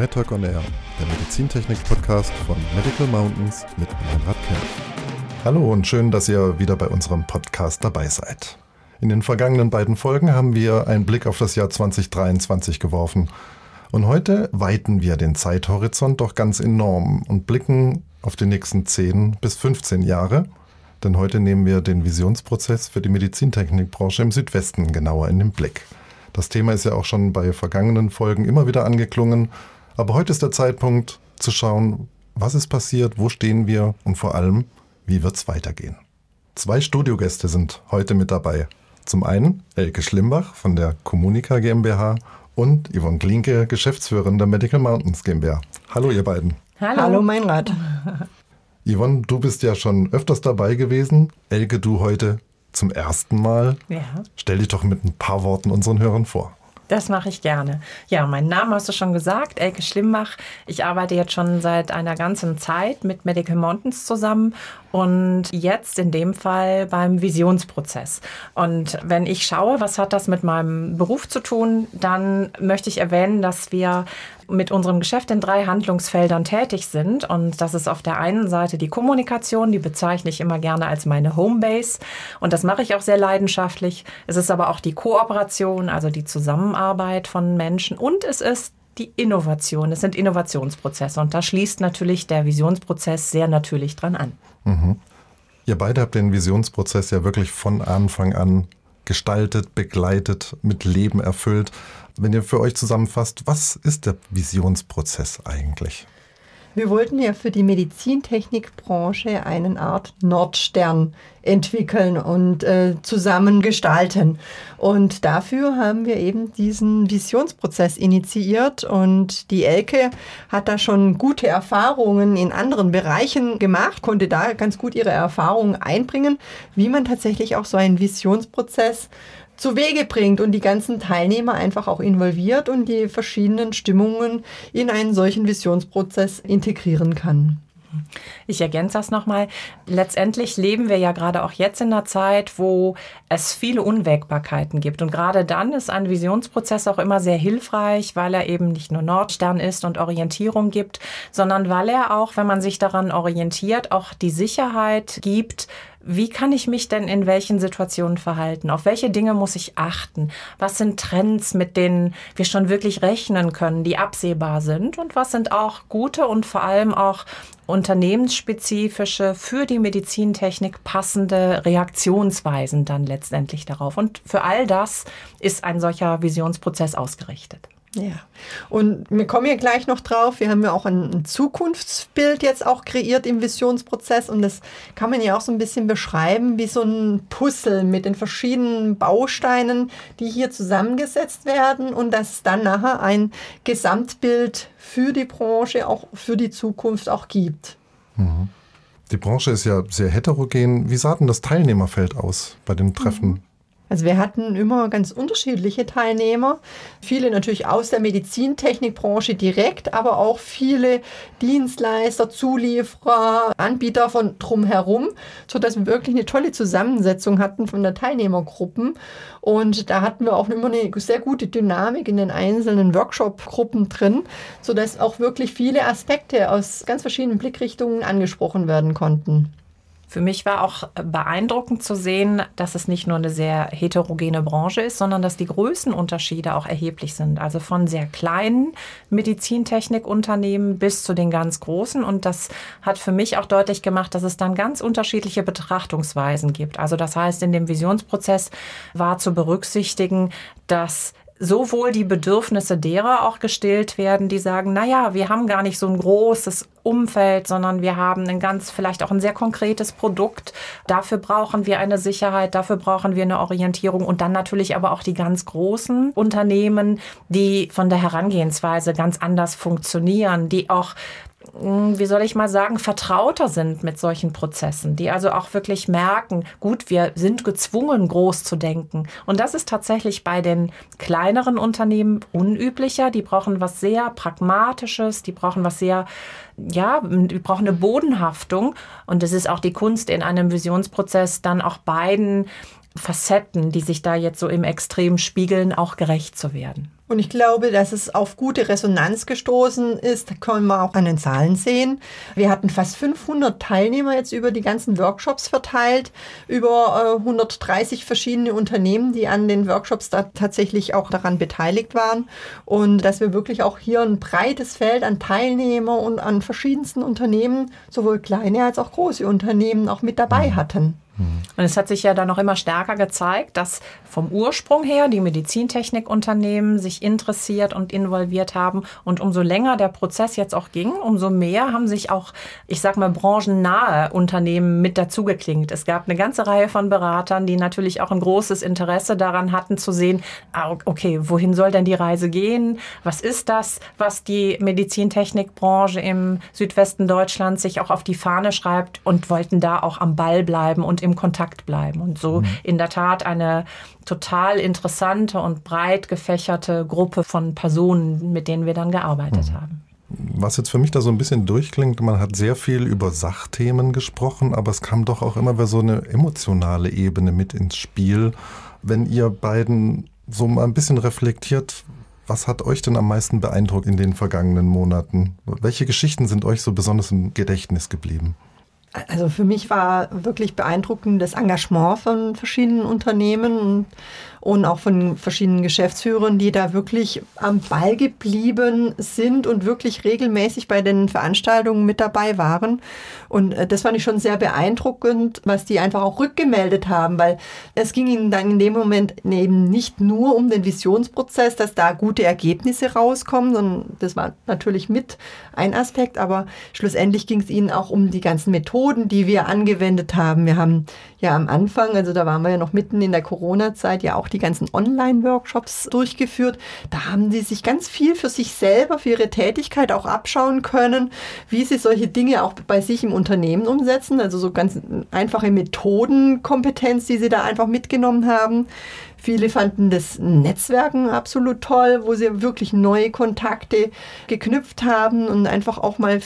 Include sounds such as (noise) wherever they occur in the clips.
MedTalk on Air, der Medizintechnik-Podcast von Medical Mountains mit Meinrad Kemp. Hallo und schön, dass ihr wieder bei unserem Podcast dabei seid. In den vergangenen beiden Folgen haben wir einen Blick auf das Jahr 2023 geworfen. Und heute weiten wir den Zeithorizont doch ganz enorm und blicken auf die nächsten 10 bis 15 Jahre. Denn heute nehmen wir den Visionsprozess für die Medizintechnikbranche im Südwesten genauer in den Blick. Das Thema ist ja auch schon bei vergangenen Folgen immer wieder angeklungen. Aber heute ist der Zeitpunkt zu schauen, was ist passiert, wo stehen wir und vor allem, wie wird es weitergehen. Zwei Studiogäste sind heute mit dabei. Zum einen Elke Schlimbach von der Kommunika GmbH und Yvonne Klinke, Geschäftsführerin der Medical Mountains GmbH. Hallo ihr beiden. Hallo, Hallo Meinrad. (laughs) Yvonne, du bist ja schon öfters dabei gewesen. Elke, du heute zum ersten Mal. Ja. Stell dich doch mit ein paar Worten unseren Hörern vor. Das mache ich gerne. Ja, mein Name hast du schon gesagt, Elke Schlimbach. Ich arbeite jetzt schon seit einer ganzen Zeit mit Medical Mountains zusammen und jetzt in dem Fall beim Visionsprozess. Und wenn ich schaue, was hat das mit meinem Beruf zu tun, dann möchte ich erwähnen, dass wir mit unserem Geschäft in drei Handlungsfeldern tätig sind. Und das ist auf der einen Seite die Kommunikation, die bezeichne ich immer gerne als meine Homebase. Und das mache ich auch sehr leidenschaftlich. Es ist aber auch die Kooperation, also die Zusammenarbeit von Menschen. Und es ist die Innovation. Es sind Innovationsprozesse. Und da schließt natürlich der Visionsprozess sehr natürlich dran an. Mhm. Ihr beide habt den Visionsprozess ja wirklich von Anfang an gestaltet, begleitet, mit Leben erfüllt. Wenn ihr für euch zusammenfasst, was ist der Visionsprozess eigentlich? Wir wollten ja für die Medizintechnikbranche eine Art Nordstern entwickeln und äh, zusammen gestalten. Und dafür haben wir eben diesen Visionsprozess initiiert und die Elke hat da schon gute Erfahrungen in anderen Bereichen gemacht, konnte da ganz gut ihre Erfahrungen einbringen, wie man tatsächlich auch so einen Visionsprozess zu Wege bringt und die ganzen Teilnehmer einfach auch involviert und die verschiedenen Stimmungen in einen solchen Visionsprozess integrieren kann. Ich ergänze das nochmal. Letztendlich leben wir ja gerade auch jetzt in einer Zeit, wo es viele Unwägbarkeiten gibt. Und gerade dann ist ein Visionsprozess auch immer sehr hilfreich, weil er eben nicht nur Nordstern ist und Orientierung gibt, sondern weil er auch, wenn man sich daran orientiert, auch die Sicherheit gibt, wie kann ich mich denn in welchen Situationen verhalten? Auf welche Dinge muss ich achten? Was sind Trends, mit denen wir schon wirklich rechnen können, die absehbar sind? Und was sind auch gute und vor allem auch unternehmensspezifische, für die Medizintechnik passende Reaktionsweisen dann letztendlich darauf? Und für all das ist ein solcher Visionsprozess ausgerichtet. Ja, und wir kommen ja gleich noch drauf. Wir haben ja auch ein Zukunftsbild jetzt auch kreiert im Visionsprozess und das kann man ja auch so ein bisschen beschreiben wie so ein Puzzle mit den verschiedenen Bausteinen, die hier zusammengesetzt werden und das dann nachher ein Gesamtbild für die Branche, auch für die Zukunft auch gibt. Mhm. Die Branche ist ja sehr heterogen. Wie sah denn das Teilnehmerfeld aus bei den Treffen? Mhm. Also wir hatten immer ganz unterschiedliche Teilnehmer, viele natürlich aus der Medizintechnikbranche direkt, aber auch viele Dienstleister, Zulieferer, Anbieter von drumherum, sodass wir wirklich eine tolle Zusammensetzung hatten von der Teilnehmergruppen. Und da hatten wir auch immer eine sehr gute Dynamik in den einzelnen Workshop-Gruppen drin, sodass auch wirklich viele Aspekte aus ganz verschiedenen Blickrichtungen angesprochen werden konnten. Für mich war auch beeindruckend zu sehen, dass es nicht nur eine sehr heterogene Branche ist, sondern dass die Größenunterschiede auch erheblich sind. Also von sehr kleinen Medizintechnikunternehmen bis zu den ganz großen. Und das hat für mich auch deutlich gemacht, dass es dann ganz unterschiedliche Betrachtungsweisen gibt. Also das heißt, in dem Visionsprozess war zu berücksichtigen, dass sowohl die Bedürfnisse derer auch gestillt werden, die sagen, na ja, wir haben gar nicht so ein großes Umfeld, sondern wir haben ein ganz, vielleicht auch ein sehr konkretes Produkt. Dafür brauchen wir eine Sicherheit, dafür brauchen wir eine Orientierung und dann natürlich aber auch die ganz großen Unternehmen, die von der Herangehensweise ganz anders funktionieren, die auch wie soll ich mal sagen, vertrauter sind mit solchen Prozessen, die also auch wirklich merken, gut, wir sind gezwungen, groß zu denken. Und das ist tatsächlich bei den kleineren Unternehmen unüblicher. Die brauchen was sehr Pragmatisches, die brauchen was sehr, ja, die brauchen eine Bodenhaftung. Und es ist auch die Kunst in einem Visionsprozess dann auch beiden Facetten, die sich da jetzt so im Extrem spiegeln, auch gerecht zu werden. Und ich glaube, dass es auf gute Resonanz gestoßen ist, da können wir auch an den Zahlen sehen. Wir hatten fast 500 Teilnehmer jetzt über die ganzen Workshops verteilt, über 130 äh, verschiedene Unternehmen, die an den Workshops da tatsächlich auch daran beteiligt waren. Und dass wir wirklich auch hier ein breites Feld an Teilnehmer und an verschiedensten Unternehmen, sowohl kleine als auch große Unternehmen, auch mit dabei hatten. Und es hat sich ja dann noch immer stärker gezeigt, dass vom Ursprung her die Medizintechnikunternehmen sich interessiert und involviert haben. Und umso länger der Prozess jetzt auch ging, umso mehr haben sich auch, ich sag mal, branchennahe Unternehmen mit dazugeklingt. Es gab eine ganze Reihe von Beratern, die natürlich auch ein großes Interesse daran hatten zu sehen, ah, okay, wohin soll denn die Reise gehen? Was ist das, was die Medizintechnikbranche im Südwesten Deutschlands sich auch auf die Fahne schreibt und wollten da auch am Ball bleiben und im im Kontakt bleiben. Und so mhm. in der Tat eine total interessante und breit gefächerte Gruppe von Personen, mit denen wir dann gearbeitet mhm. haben. Was jetzt für mich da so ein bisschen durchklingt, man hat sehr viel über Sachthemen gesprochen, aber es kam doch auch immer wieder so eine emotionale Ebene mit ins Spiel. Wenn ihr beiden so mal ein bisschen reflektiert, was hat euch denn am meisten beeindruckt in den vergangenen Monaten? Welche Geschichten sind euch so besonders im Gedächtnis geblieben? Also für mich war wirklich beeindruckend das Engagement von verschiedenen Unternehmen und auch von verschiedenen Geschäftsführern, die da wirklich am Ball geblieben sind und wirklich regelmäßig bei den Veranstaltungen mit dabei waren. Und äh, das fand ich schon sehr beeindruckend, was die einfach auch rückgemeldet haben, weil es ging ihnen dann in dem Moment eben nicht nur um den Visionsprozess, dass da gute Ergebnisse rauskommen, sondern das war natürlich mit ein Aspekt, aber schlussendlich ging es ihnen auch um die ganzen Methoden, die wir angewendet haben. Wir haben ja am Anfang, also da waren wir ja noch mitten in der Corona-Zeit, ja auch die ganzen Online-Workshops durchgeführt. Da haben sie sich ganz viel für sich selber, für ihre Tätigkeit auch abschauen können, wie sie solche Dinge auch bei sich im Unternehmen umsetzen. Also so ganz einfache Methodenkompetenz, die sie da einfach mitgenommen haben. Viele fanden das Netzwerken absolut toll, wo sie wirklich neue Kontakte geknüpft haben und einfach auch mal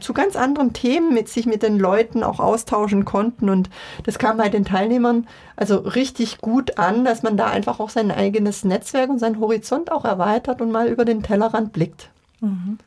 zu ganz anderen Themen mit sich mit den Leuten auch austauschen konnten. Und das kam bei den Teilnehmern also richtig gut an, dass man da einfach auch sein eigenes Netzwerk und seinen Horizont auch erweitert und mal über den Tellerrand blickt. Mhm.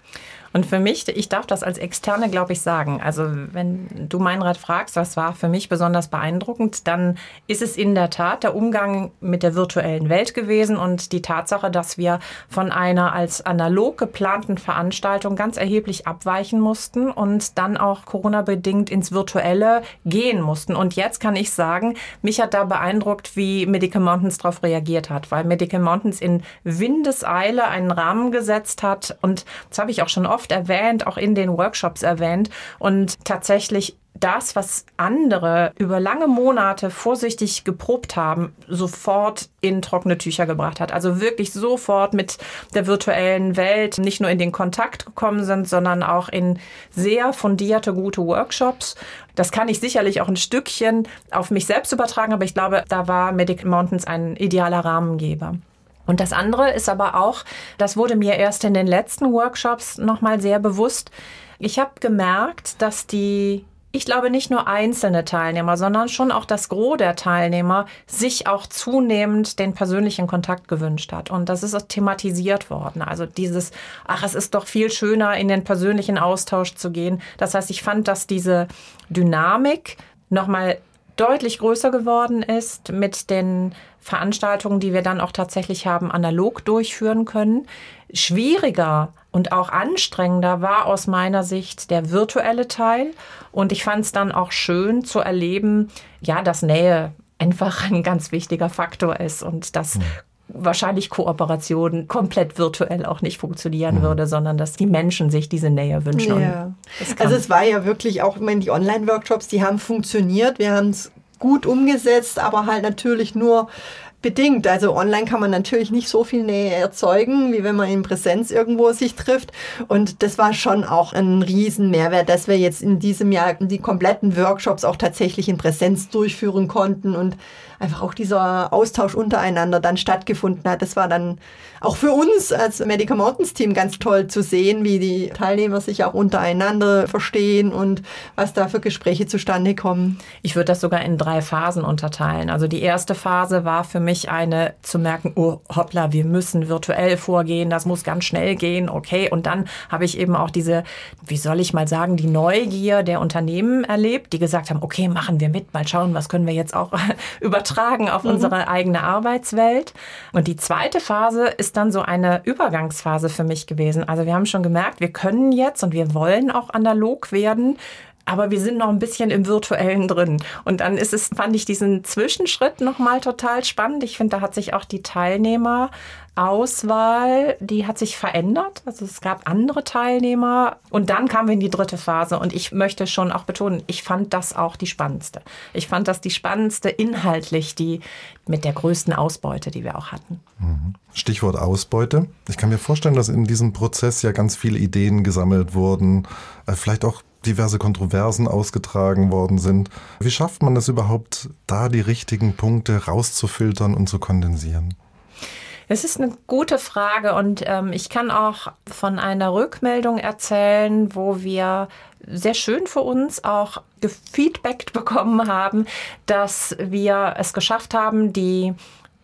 Und für mich, ich darf das als Externe, glaube ich, sagen. Also wenn du Meinrad fragst, was war für mich besonders beeindruckend, dann ist es in der Tat der Umgang mit der virtuellen Welt gewesen und die Tatsache, dass wir von einer als analog geplanten Veranstaltung ganz erheblich abweichen mussten und dann auch Corona-bedingt ins Virtuelle gehen mussten. Und jetzt kann ich sagen, mich hat da beeindruckt, wie Medical Mountains darauf reagiert hat, weil Medical Mountains in Windeseile einen Rahmen gesetzt hat. Und das habe ich auch schon oft oft erwähnt, auch in den Workshops erwähnt. Und tatsächlich das, was andere über lange Monate vorsichtig geprobt haben, sofort in trockene Tücher gebracht hat. Also wirklich sofort mit der virtuellen Welt nicht nur in den Kontakt gekommen sind, sondern auch in sehr fundierte, gute Workshops. Das kann ich sicherlich auch ein Stückchen auf mich selbst übertragen, aber ich glaube, da war Medic Mountains ein idealer Rahmengeber. Und das andere ist aber auch, das wurde mir erst in den letzten Workshops nochmal sehr bewusst. Ich habe gemerkt, dass die ich glaube nicht nur einzelne Teilnehmer, sondern schon auch das Gros der Teilnehmer sich auch zunehmend den persönlichen Kontakt gewünscht hat. Und das ist auch thematisiert worden. Also dieses, ach, es ist doch viel schöner, in den persönlichen Austausch zu gehen. Das heißt, ich fand, dass diese Dynamik nochmal deutlich größer geworden ist mit den Veranstaltungen, die wir dann auch tatsächlich haben analog durchführen können. Schwieriger und auch anstrengender war aus meiner Sicht der virtuelle Teil. Und ich fand es dann auch schön zu erleben, ja, dass Nähe einfach ein ganz wichtiger Faktor ist und dass mhm. Wahrscheinlich Kooperation komplett virtuell auch nicht funktionieren mhm. würde, sondern dass die Menschen sich diese Nähe wünschen. Ja. Also es war ja wirklich auch, ich meine, die Online-Workshops, die haben funktioniert. Wir haben es gut umgesetzt, aber halt natürlich nur bedingt. Also online kann man natürlich nicht so viel Nähe erzeugen, wie wenn man in Präsenz irgendwo sich trifft. Und das war schon auch ein riesen Mehrwert, dass wir jetzt in diesem Jahr die kompletten Workshops auch tatsächlich in Präsenz durchführen konnten und einfach auch dieser Austausch untereinander dann stattgefunden hat. Das war dann auch für uns als Medical Mountains Team ganz toll zu sehen, wie die Teilnehmer sich auch untereinander verstehen und was da für Gespräche zustande kommen. Ich würde das sogar in drei Phasen unterteilen. Also die erste Phase war für mich eine zu merken, oh hoppla, wir müssen virtuell vorgehen, das muss ganz schnell gehen, okay. Und dann habe ich eben auch diese, wie soll ich mal sagen, die Neugier der Unternehmen erlebt, die gesagt haben, okay, machen wir mit, mal schauen, was können wir jetzt auch (laughs) übertragen auf mhm. unsere eigene Arbeitswelt. Und die zweite Phase ist dann so eine Übergangsphase für mich gewesen. Also wir haben schon gemerkt, wir können jetzt und wir wollen auch analog werden aber wir sind noch ein bisschen im virtuellen drin. Und dann ist es, fand ich diesen Zwischenschritt nochmal total spannend. Ich finde, da hat sich auch die Teilnehmer Auswahl, die hat sich verändert. Also es gab andere Teilnehmer und dann kamen wir in die dritte Phase und ich möchte schon auch betonen, ich fand das auch die spannendste. Ich fand das die spannendste inhaltlich, die mit der größten Ausbeute, die wir auch hatten. Mhm. Stichwort Ausbeute. Ich kann mir vorstellen, dass in diesem Prozess ja ganz viele Ideen gesammelt wurden, äh, vielleicht auch diverse Kontroversen ausgetragen worden sind. Wie schafft man es überhaupt, da die richtigen Punkte rauszufiltern und zu kondensieren? Es ist eine gute Frage und ähm, ich kann auch von einer Rückmeldung erzählen, wo wir sehr schön für uns auch gefeedbackt (laughs) bekommen haben, dass wir es geschafft haben, die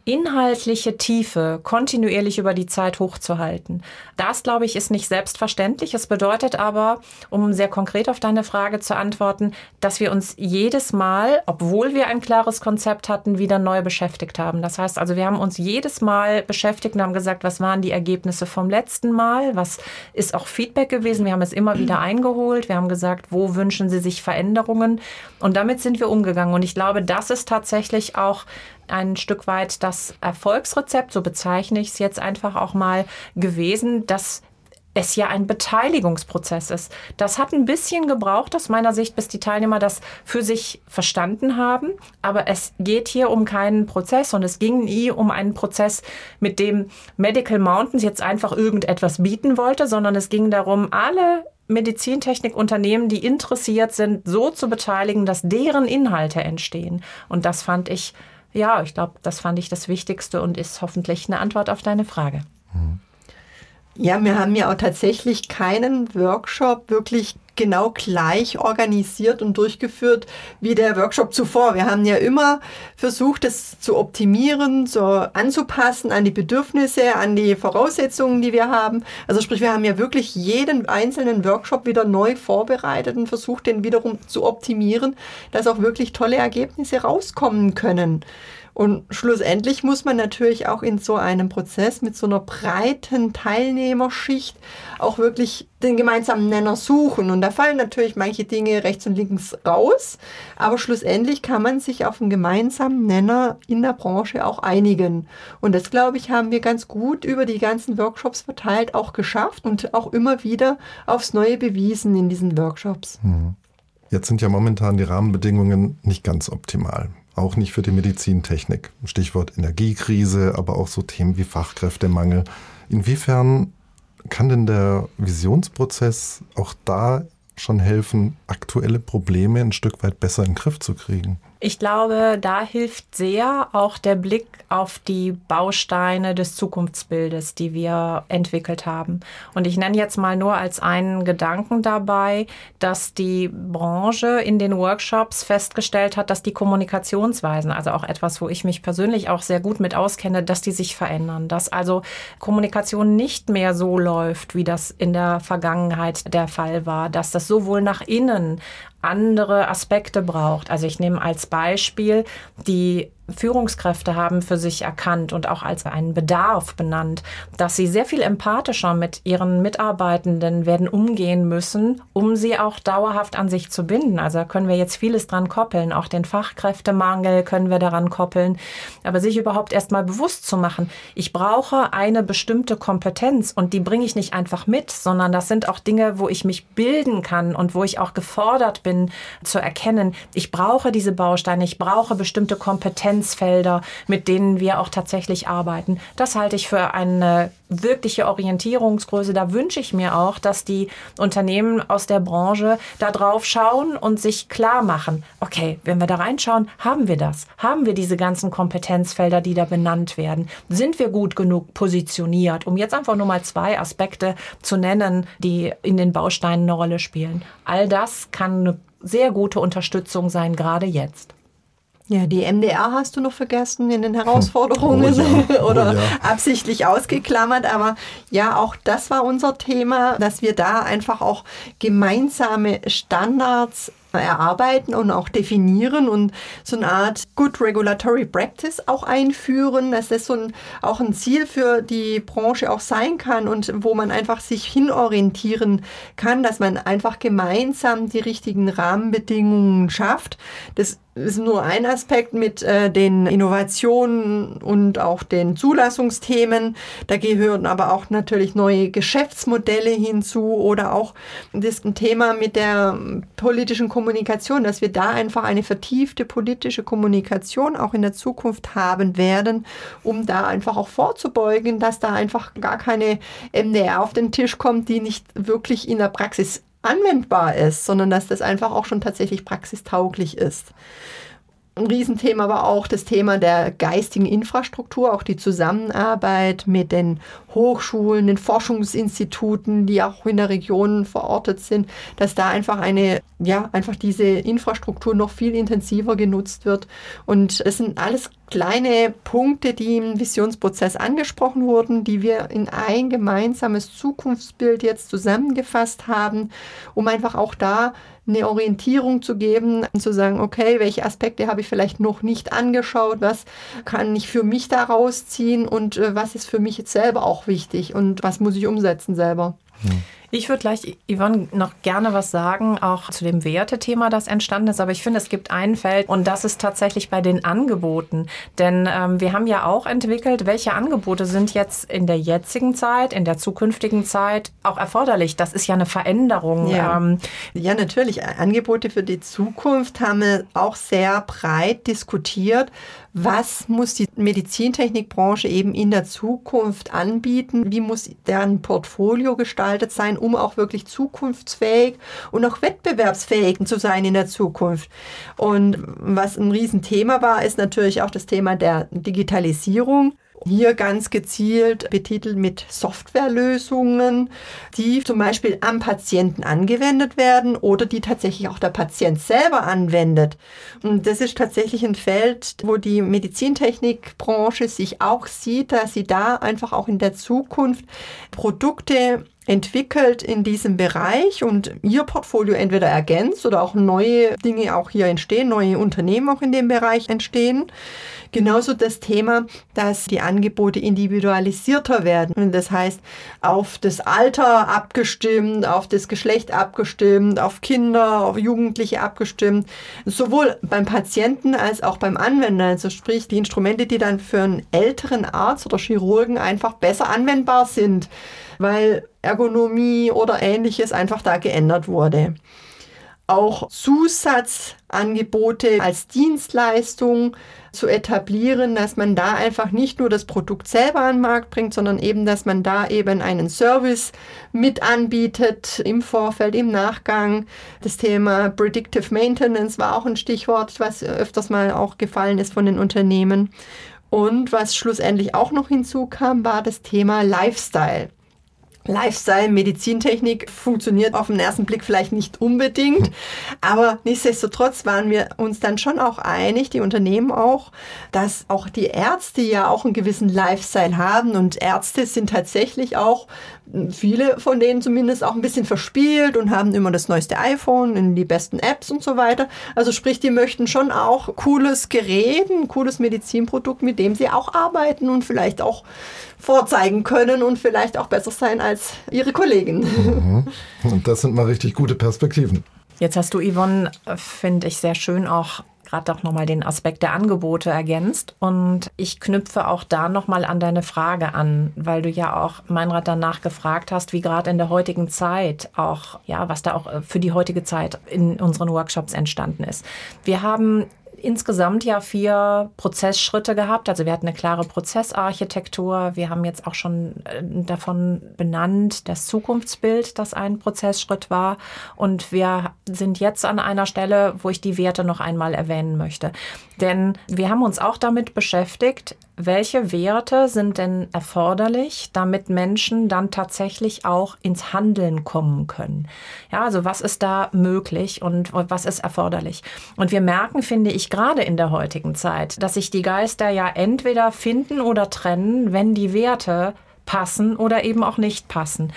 inhaltliche Tiefe kontinuierlich über die Zeit hochzuhalten. Das, glaube ich, ist nicht selbstverständlich. Es bedeutet aber, um sehr konkret auf deine Frage zu antworten, dass wir uns jedes Mal, obwohl wir ein klares Konzept hatten, wieder neu beschäftigt haben. Das heißt also, wir haben uns jedes Mal beschäftigt und haben gesagt, was waren die Ergebnisse vom letzten Mal? Was ist auch Feedback gewesen? Wir haben es immer wieder eingeholt. Wir haben gesagt, wo wünschen Sie sich Veränderungen? Und damit sind wir umgegangen. Und ich glaube, das ist tatsächlich auch ein Stück weit das Erfolgsrezept, so bezeichne ich es jetzt einfach auch mal gewesen, dass es ja ein Beteiligungsprozess ist. Das hat ein bisschen gebraucht aus meiner Sicht, bis die Teilnehmer das für sich verstanden haben. Aber es geht hier um keinen Prozess und es ging nie um einen Prozess, mit dem Medical Mountains jetzt einfach irgendetwas bieten wollte, sondern es ging darum, alle Medizintechnikunternehmen, die interessiert sind, so zu beteiligen, dass deren Inhalte entstehen. Und das fand ich ja, ich glaube, das fand ich das Wichtigste und ist hoffentlich eine Antwort auf deine Frage. Ja, wir haben ja auch tatsächlich keinen Workshop wirklich genau gleich organisiert und durchgeführt wie der Workshop zuvor. Wir haben ja immer versucht, es zu optimieren, so anzupassen an die Bedürfnisse, an die Voraussetzungen, die wir haben. Also sprich, wir haben ja wirklich jeden einzelnen Workshop wieder neu vorbereitet und versucht, den wiederum zu optimieren, dass auch wirklich tolle Ergebnisse rauskommen können. Und schlussendlich muss man natürlich auch in so einem Prozess mit so einer breiten Teilnehmerschicht auch wirklich den gemeinsamen Nenner suchen. Und da fallen natürlich manche Dinge rechts und links raus, aber schlussendlich kann man sich auf einen gemeinsamen Nenner in der Branche auch einigen. Und das, glaube ich, haben wir ganz gut über die ganzen Workshops verteilt auch geschafft und auch immer wieder aufs Neue bewiesen in diesen Workshops. Hm. Jetzt sind ja momentan die Rahmenbedingungen nicht ganz optimal auch nicht für die Medizintechnik. Stichwort Energiekrise, aber auch so Themen wie Fachkräftemangel. Inwiefern kann denn der Visionsprozess auch da schon helfen, aktuelle Probleme ein Stück weit besser in den Griff zu kriegen? Ich glaube, da hilft sehr auch der Blick auf die Bausteine des Zukunftsbildes, die wir entwickelt haben. Und ich nenne jetzt mal nur als einen Gedanken dabei, dass die Branche in den Workshops festgestellt hat, dass die Kommunikationsweisen, also auch etwas, wo ich mich persönlich auch sehr gut mit auskenne, dass die sich verändern. Dass also Kommunikation nicht mehr so läuft, wie das in der Vergangenheit der Fall war. Dass das sowohl nach innen andere Aspekte braucht. Also ich nehme als Beispiel die Führungskräfte haben für sich erkannt und auch als einen Bedarf benannt, dass sie sehr viel empathischer mit ihren Mitarbeitenden werden umgehen müssen, um sie auch dauerhaft an sich zu binden. Also da können wir jetzt vieles dran koppeln, auch den Fachkräftemangel können wir daran koppeln, aber sich überhaupt erstmal bewusst zu machen, ich brauche eine bestimmte Kompetenz und die bringe ich nicht einfach mit, sondern das sind auch Dinge, wo ich mich bilden kann und wo ich auch gefordert bin zu erkennen, ich brauche diese Bausteine, ich brauche bestimmte Kompetenzen Kompetenzfelder, mit denen wir auch tatsächlich arbeiten. Das halte ich für eine wirkliche Orientierungsgröße. Da wünsche ich mir auch, dass die Unternehmen aus der Branche da drauf schauen und sich klar machen, okay, wenn wir da reinschauen, haben wir das? Haben wir diese ganzen Kompetenzfelder, die da benannt werden? Sind wir gut genug positioniert? Um jetzt einfach nur mal zwei Aspekte zu nennen, die in den Bausteinen eine Rolle spielen. All das kann eine sehr gute Unterstützung sein, gerade jetzt. Ja, die MDR hast du noch vergessen in den Herausforderungen oh ja. (laughs) oder oh ja. absichtlich ausgeklammert. Aber ja, auch das war unser Thema, dass wir da einfach auch gemeinsame Standards erarbeiten und auch definieren und so eine Art Good Regulatory Practice auch einführen, dass das so ein, auch ein Ziel für die Branche auch sein kann und wo man einfach sich hinorientieren kann, dass man einfach gemeinsam die richtigen Rahmenbedingungen schafft. Das ist nur ein Aspekt mit äh, den Innovationen und auch den Zulassungsthemen. Da gehören aber auch natürlich neue Geschäftsmodelle hinzu oder auch das Thema mit der politischen Kommunikation, dass wir da einfach eine vertiefte politische Kommunikation auch in der Zukunft haben werden, um da einfach auch vorzubeugen, dass da einfach gar keine MDR auf den Tisch kommt, die nicht wirklich in der Praxis anwendbar ist, sondern dass das einfach auch schon tatsächlich praxistauglich ist. Ein Riesenthema war auch das Thema der geistigen Infrastruktur, auch die Zusammenarbeit mit den Hochschulen, den Forschungsinstituten, die auch in der Region verortet sind, dass da einfach eine, ja, einfach diese Infrastruktur noch viel intensiver genutzt wird. Und es sind alles kleine Punkte, die im Visionsprozess angesprochen wurden, die wir in ein gemeinsames Zukunftsbild jetzt zusammengefasst haben, um einfach auch da eine Orientierung zu geben und zu sagen, okay, welche Aspekte habe ich vielleicht noch nicht angeschaut, was kann ich für mich daraus ziehen und äh, was ist für mich jetzt selber auch wichtig und was muss ich umsetzen selber. Hm. Ich würde gleich, Yvonne, noch gerne was sagen, auch zu dem Wertethema, das entstanden ist. Aber ich finde, es gibt ein Feld und das ist tatsächlich bei den Angeboten. Denn ähm, wir haben ja auch entwickelt, welche Angebote sind jetzt in der jetzigen Zeit, in der zukünftigen Zeit auch erforderlich. Das ist ja eine Veränderung. Ja, ähm, ja natürlich. Angebote für die Zukunft haben wir auch sehr breit diskutiert was muss die Medizintechnikbranche eben in der Zukunft anbieten, wie muss deren Portfolio gestaltet sein, um auch wirklich zukunftsfähig und auch wettbewerbsfähig zu sein in der Zukunft. Und was ein Riesenthema war, ist natürlich auch das Thema der Digitalisierung. Hier ganz gezielt betitelt mit Softwarelösungen, die zum Beispiel am Patienten angewendet werden oder die tatsächlich auch der Patient selber anwendet. Und das ist tatsächlich ein Feld, wo die Medizintechnikbranche sich auch sieht, dass sie da einfach auch in der Zukunft Produkte entwickelt in diesem Bereich und ihr Portfolio entweder ergänzt oder auch neue Dinge auch hier entstehen, neue Unternehmen auch in dem Bereich entstehen. Genauso das Thema, dass die Angebote individualisierter werden. Das heißt, auf das Alter abgestimmt, auf das Geschlecht abgestimmt, auf Kinder, auf Jugendliche abgestimmt. Sowohl beim Patienten als auch beim Anwender. Also sprich, die Instrumente, die dann für einen älteren Arzt oder Chirurgen einfach besser anwendbar sind, weil Ergonomie oder ähnliches einfach da geändert wurde auch Zusatzangebote als Dienstleistung zu etablieren, dass man da einfach nicht nur das Produkt selber an den Markt bringt, sondern eben, dass man da eben einen Service mit anbietet im Vorfeld, im Nachgang. Das Thema Predictive Maintenance war auch ein Stichwort, was öfters mal auch gefallen ist von den Unternehmen. Und was schlussendlich auch noch hinzukam, war das Thema Lifestyle. Lifestyle, Medizintechnik funktioniert auf den ersten Blick vielleicht nicht unbedingt, aber nichtsdestotrotz waren wir uns dann schon auch einig, die Unternehmen auch, dass auch die Ärzte ja auch einen gewissen Lifestyle haben und Ärzte sind tatsächlich auch viele von denen zumindest auch ein bisschen verspielt und haben immer das neueste iPhone in die besten Apps und so weiter. Also sprich, die möchten schon auch cooles Gerät, ein cooles Medizinprodukt, mit dem sie auch arbeiten und vielleicht auch vorzeigen können und vielleicht auch besser sein als ihre Kollegen. Mhm. Und das sind mal richtig gute Perspektiven. Jetzt hast du, Yvonne, finde ich sehr schön auch gerade auch nochmal den Aspekt der Angebote ergänzt. Und ich knüpfe auch da nochmal an deine Frage an, weil du ja auch, Meinrad, danach gefragt hast, wie gerade in der heutigen Zeit auch, ja, was da auch äh, für die heutige Zeit in unseren Workshops entstanden ist. Wir haben insgesamt ja vier Prozessschritte gehabt. Also wir hatten eine klare Prozessarchitektur. Wir haben jetzt auch schon äh, davon benannt, das Zukunftsbild, das ein Prozessschritt war. Und wir sind jetzt an einer Stelle, wo ich die Werte noch einmal erwähnen möchte. Denn wir haben uns auch damit beschäftigt, welche Werte sind denn erforderlich, damit Menschen dann tatsächlich auch ins Handeln kommen können? Ja, also was ist da möglich und was ist erforderlich? Und wir merken, finde ich, gerade in der heutigen Zeit, dass sich die Geister ja entweder finden oder trennen, wenn die Werte passen oder eben auch nicht passen.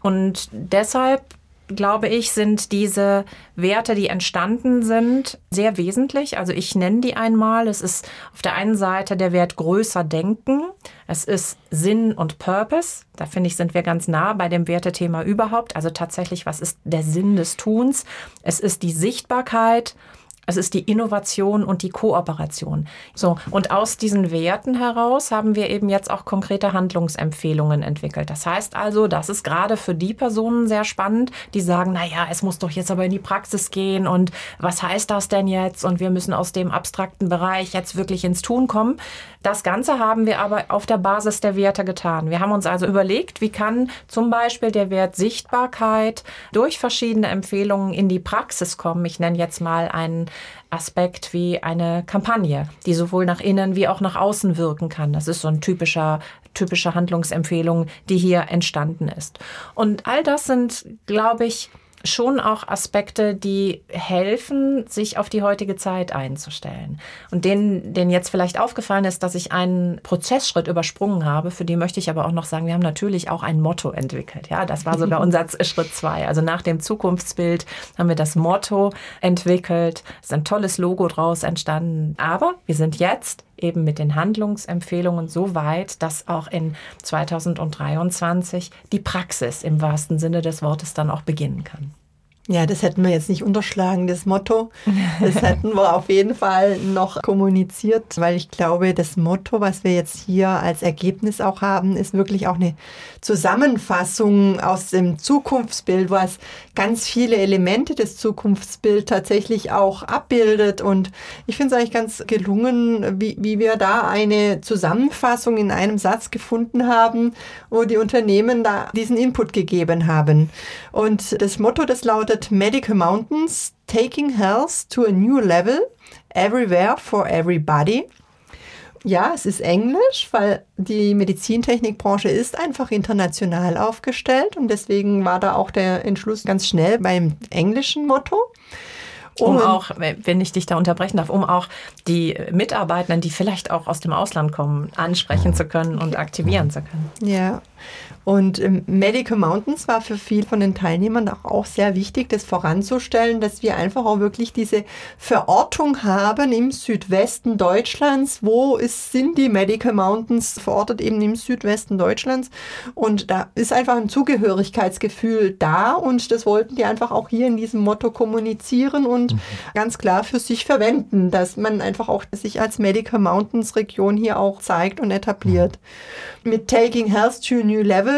Und deshalb glaube ich, sind diese Werte, die entstanden sind, sehr wesentlich. Also ich nenne die einmal. Es ist auf der einen Seite der Wert größer denken. Es ist Sinn und Purpose. Da finde ich, sind wir ganz nah bei dem Wertethema überhaupt. Also tatsächlich, was ist der Sinn des Tuns? Es ist die Sichtbarkeit es ist die Innovation und die Kooperation. So. Und aus diesen Werten heraus haben wir eben jetzt auch konkrete Handlungsempfehlungen entwickelt. Das heißt also, das ist gerade für die Personen sehr spannend, die sagen, na ja, es muss doch jetzt aber in die Praxis gehen und was heißt das denn jetzt? Und wir müssen aus dem abstrakten Bereich jetzt wirklich ins Tun kommen. Das Ganze haben wir aber auf der Basis der Werte getan. Wir haben uns also überlegt, wie kann zum Beispiel der Wert Sichtbarkeit durch verschiedene Empfehlungen in die Praxis kommen. Ich nenne jetzt mal einen Aspekt wie eine Kampagne, die sowohl nach innen wie auch nach außen wirken kann. Das ist so ein typischer typische Handlungsempfehlung, die hier entstanden ist. Und all das sind, glaube ich, schon auch Aspekte, die helfen, sich auf die heutige Zeit einzustellen. Und denen, denen jetzt vielleicht aufgefallen ist, dass ich einen Prozessschritt übersprungen habe, für die möchte ich aber auch noch sagen, wir haben natürlich auch ein Motto entwickelt. Ja, das war sogar (laughs) unser Schritt zwei. Also nach dem Zukunftsbild haben wir das Motto entwickelt. Es ist ein tolles Logo draus entstanden. Aber wir sind jetzt eben mit den Handlungsempfehlungen so weit, dass auch in 2023 die Praxis im wahrsten Sinne des Wortes dann auch beginnen kann. Ja, das hätten wir jetzt nicht unterschlagen, das Motto. Das (laughs) hätten wir auf jeden Fall noch kommuniziert, weil ich glaube, das Motto, was wir jetzt hier als Ergebnis auch haben, ist wirklich auch eine Zusammenfassung aus dem Zukunftsbild, was ganz viele Elemente des Zukunftsbilds tatsächlich auch abbildet. Und ich finde es eigentlich ganz gelungen, wie, wie wir da eine Zusammenfassung in einem Satz gefunden haben, wo die Unternehmen da diesen Input gegeben haben. Und das Motto, das lautet Medical Mountains, Taking Health to a New Level, Everywhere for Everybody. Ja, es ist Englisch, weil die Medizintechnikbranche ist einfach international aufgestellt und deswegen war da auch der Entschluss ganz schnell beim englischen Motto. Um und auch, wenn ich dich da unterbrechen darf, um auch die Mitarbeitenden, die vielleicht auch aus dem Ausland kommen, ansprechen zu können und aktivieren zu können. Ja, und ähm, Medical Mountains war für viele von den Teilnehmern auch sehr wichtig, das voranzustellen, dass wir einfach auch wirklich diese Verortung haben im Südwesten Deutschlands. Wo ist, sind die Medical Mountains verortet? Eben im Südwesten Deutschlands. Und da ist einfach ein Zugehörigkeitsgefühl da und das wollten die einfach auch hier in diesem Motto kommunizieren und mhm. ganz klar für sich verwenden, dass man einfach auch sich als Medical Mountains Region hier auch zeigt und etabliert. Mhm. Mit Taking Health to New Level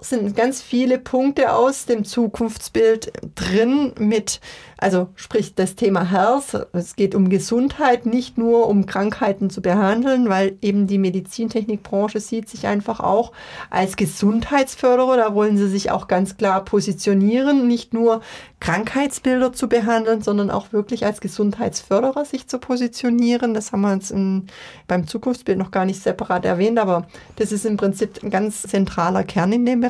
sind ganz viele Punkte aus dem Zukunftsbild drin mit also sprich das Thema Health, es geht um Gesundheit, nicht nur um Krankheiten zu behandeln, weil eben die Medizintechnikbranche sieht sich einfach auch als Gesundheitsförderer. Da wollen sie sich auch ganz klar positionieren, nicht nur Krankheitsbilder zu behandeln, sondern auch wirklich als Gesundheitsförderer sich zu positionieren. Das haben wir uns in, beim Zukunftsbild noch gar nicht separat erwähnt, aber das ist im Prinzip ein ganz zentraler Kern in dem Bereich.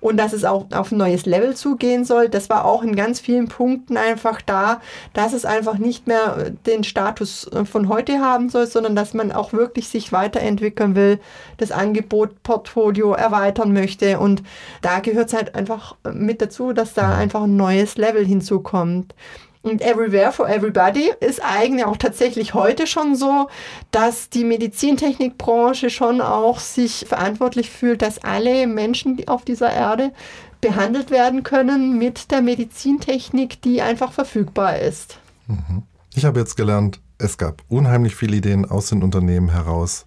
Und dass es auch auf ein neues Level zugehen soll, das war auch in ganz vielen Punkten einfach da, dass es einfach nicht mehr den Status von heute haben soll, sondern dass man auch wirklich sich weiterentwickeln will, das Angebotportfolio erweitern möchte. Und da gehört es halt einfach mit dazu, dass da einfach ein neues Level hinzukommt. Und Everywhere for Everybody ist eigentlich auch tatsächlich heute schon so, dass die Medizintechnikbranche schon auch sich verantwortlich fühlt, dass alle Menschen auf dieser Erde behandelt werden können mit der Medizintechnik, die einfach verfügbar ist. Mhm. Ich habe jetzt gelernt, es gab unheimlich viele Ideen aus den Unternehmen heraus.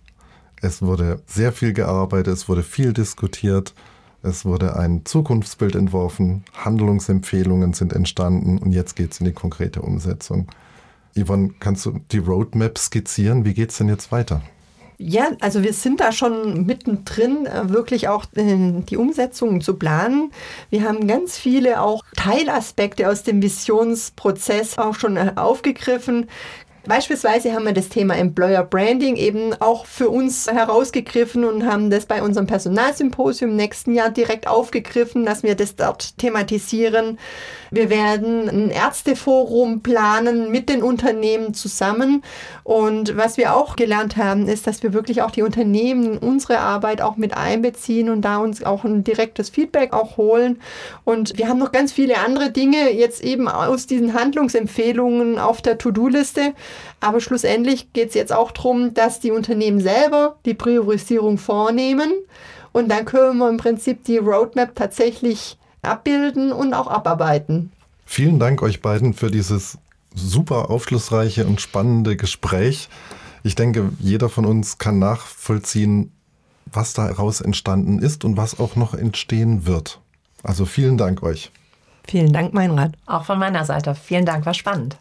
Es wurde sehr viel gearbeitet, es wurde viel diskutiert, es wurde ein Zukunftsbild entworfen, Handlungsempfehlungen sind entstanden und jetzt geht es in die konkrete Umsetzung. Yvonne, kannst du die Roadmap skizzieren? Wie geht es denn jetzt weiter? Ja, also wir sind da schon mittendrin, äh, wirklich auch die Umsetzung zu planen. Wir haben ganz viele auch Teilaspekte aus dem Visionsprozess auch schon äh, aufgegriffen. Beispielsweise haben wir das Thema Employer Branding eben auch für uns herausgegriffen und haben das bei unserem Personalsymposium nächsten Jahr direkt aufgegriffen, dass wir das dort thematisieren. Wir werden ein Ärzteforum planen mit den Unternehmen zusammen. Und was wir auch gelernt haben, ist, dass wir wirklich auch die Unternehmen in unsere Arbeit auch mit einbeziehen und da uns auch ein direktes Feedback auch holen. Und wir haben noch ganz viele andere Dinge jetzt eben aus diesen Handlungsempfehlungen auf der To-Do-Liste. Aber schlussendlich geht es jetzt auch darum, dass die Unternehmen selber die Priorisierung vornehmen. Und dann können wir im Prinzip die Roadmap tatsächlich abbilden und auch abarbeiten. Vielen Dank euch beiden für dieses super aufschlussreiche und spannende Gespräch. Ich denke, jeder von uns kann nachvollziehen, was daraus entstanden ist und was auch noch entstehen wird. Also vielen Dank euch. Vielen Dank, Meinrad. Auch von meiner Seite. Vielen Dank, war spannend.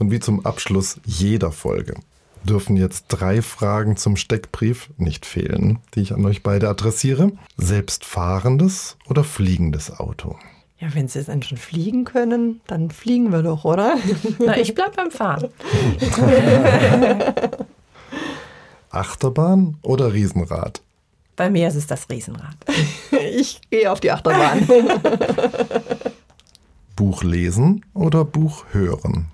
Und wie zum Abschluss jeder Folge dürfen jetzt drei Fragen zum Steckbrief nicht fehlen, die ich an euch beide adressiere. Selbstfahrendes oder fliegendes Auto? Ja, wenn Sie dann schon fliegen können, dann fliegen wir doch, oder? (laughs) Na, ich bleib beim Fahren. (laughs) Achterbahn oder Riesenrad? Bei mir ist es das Riesenrad. (laughs) Ich gehe auf die Achterbahn. Buch lesen oder Buch hören?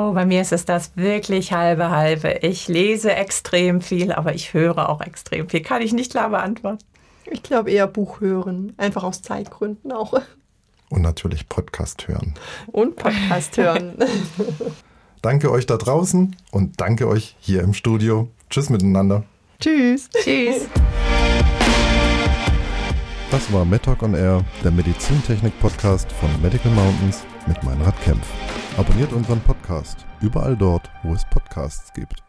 Oh, bei mir ist es das wirklich halbe halbe. Ich lese extrem viel, aber ich höre auch extrem viel. Kann ich nicht klar beantworten. Ich glaube eher Buch hören, einfach aus Zeitgründen auch. Und natürlich Podcast hören. Und Podcast hören. (laughs) danke euch da draußen und danke euch hier im Studio. Tschüss miteinander. Tschüss. Tschüss. Das war MedTalk on Air, der Medizintechnik-Podcast von Medical Mountains mit Meinrad Kempf. Abonniert unseren Podcast überall dort, wo es Podcasts gibt.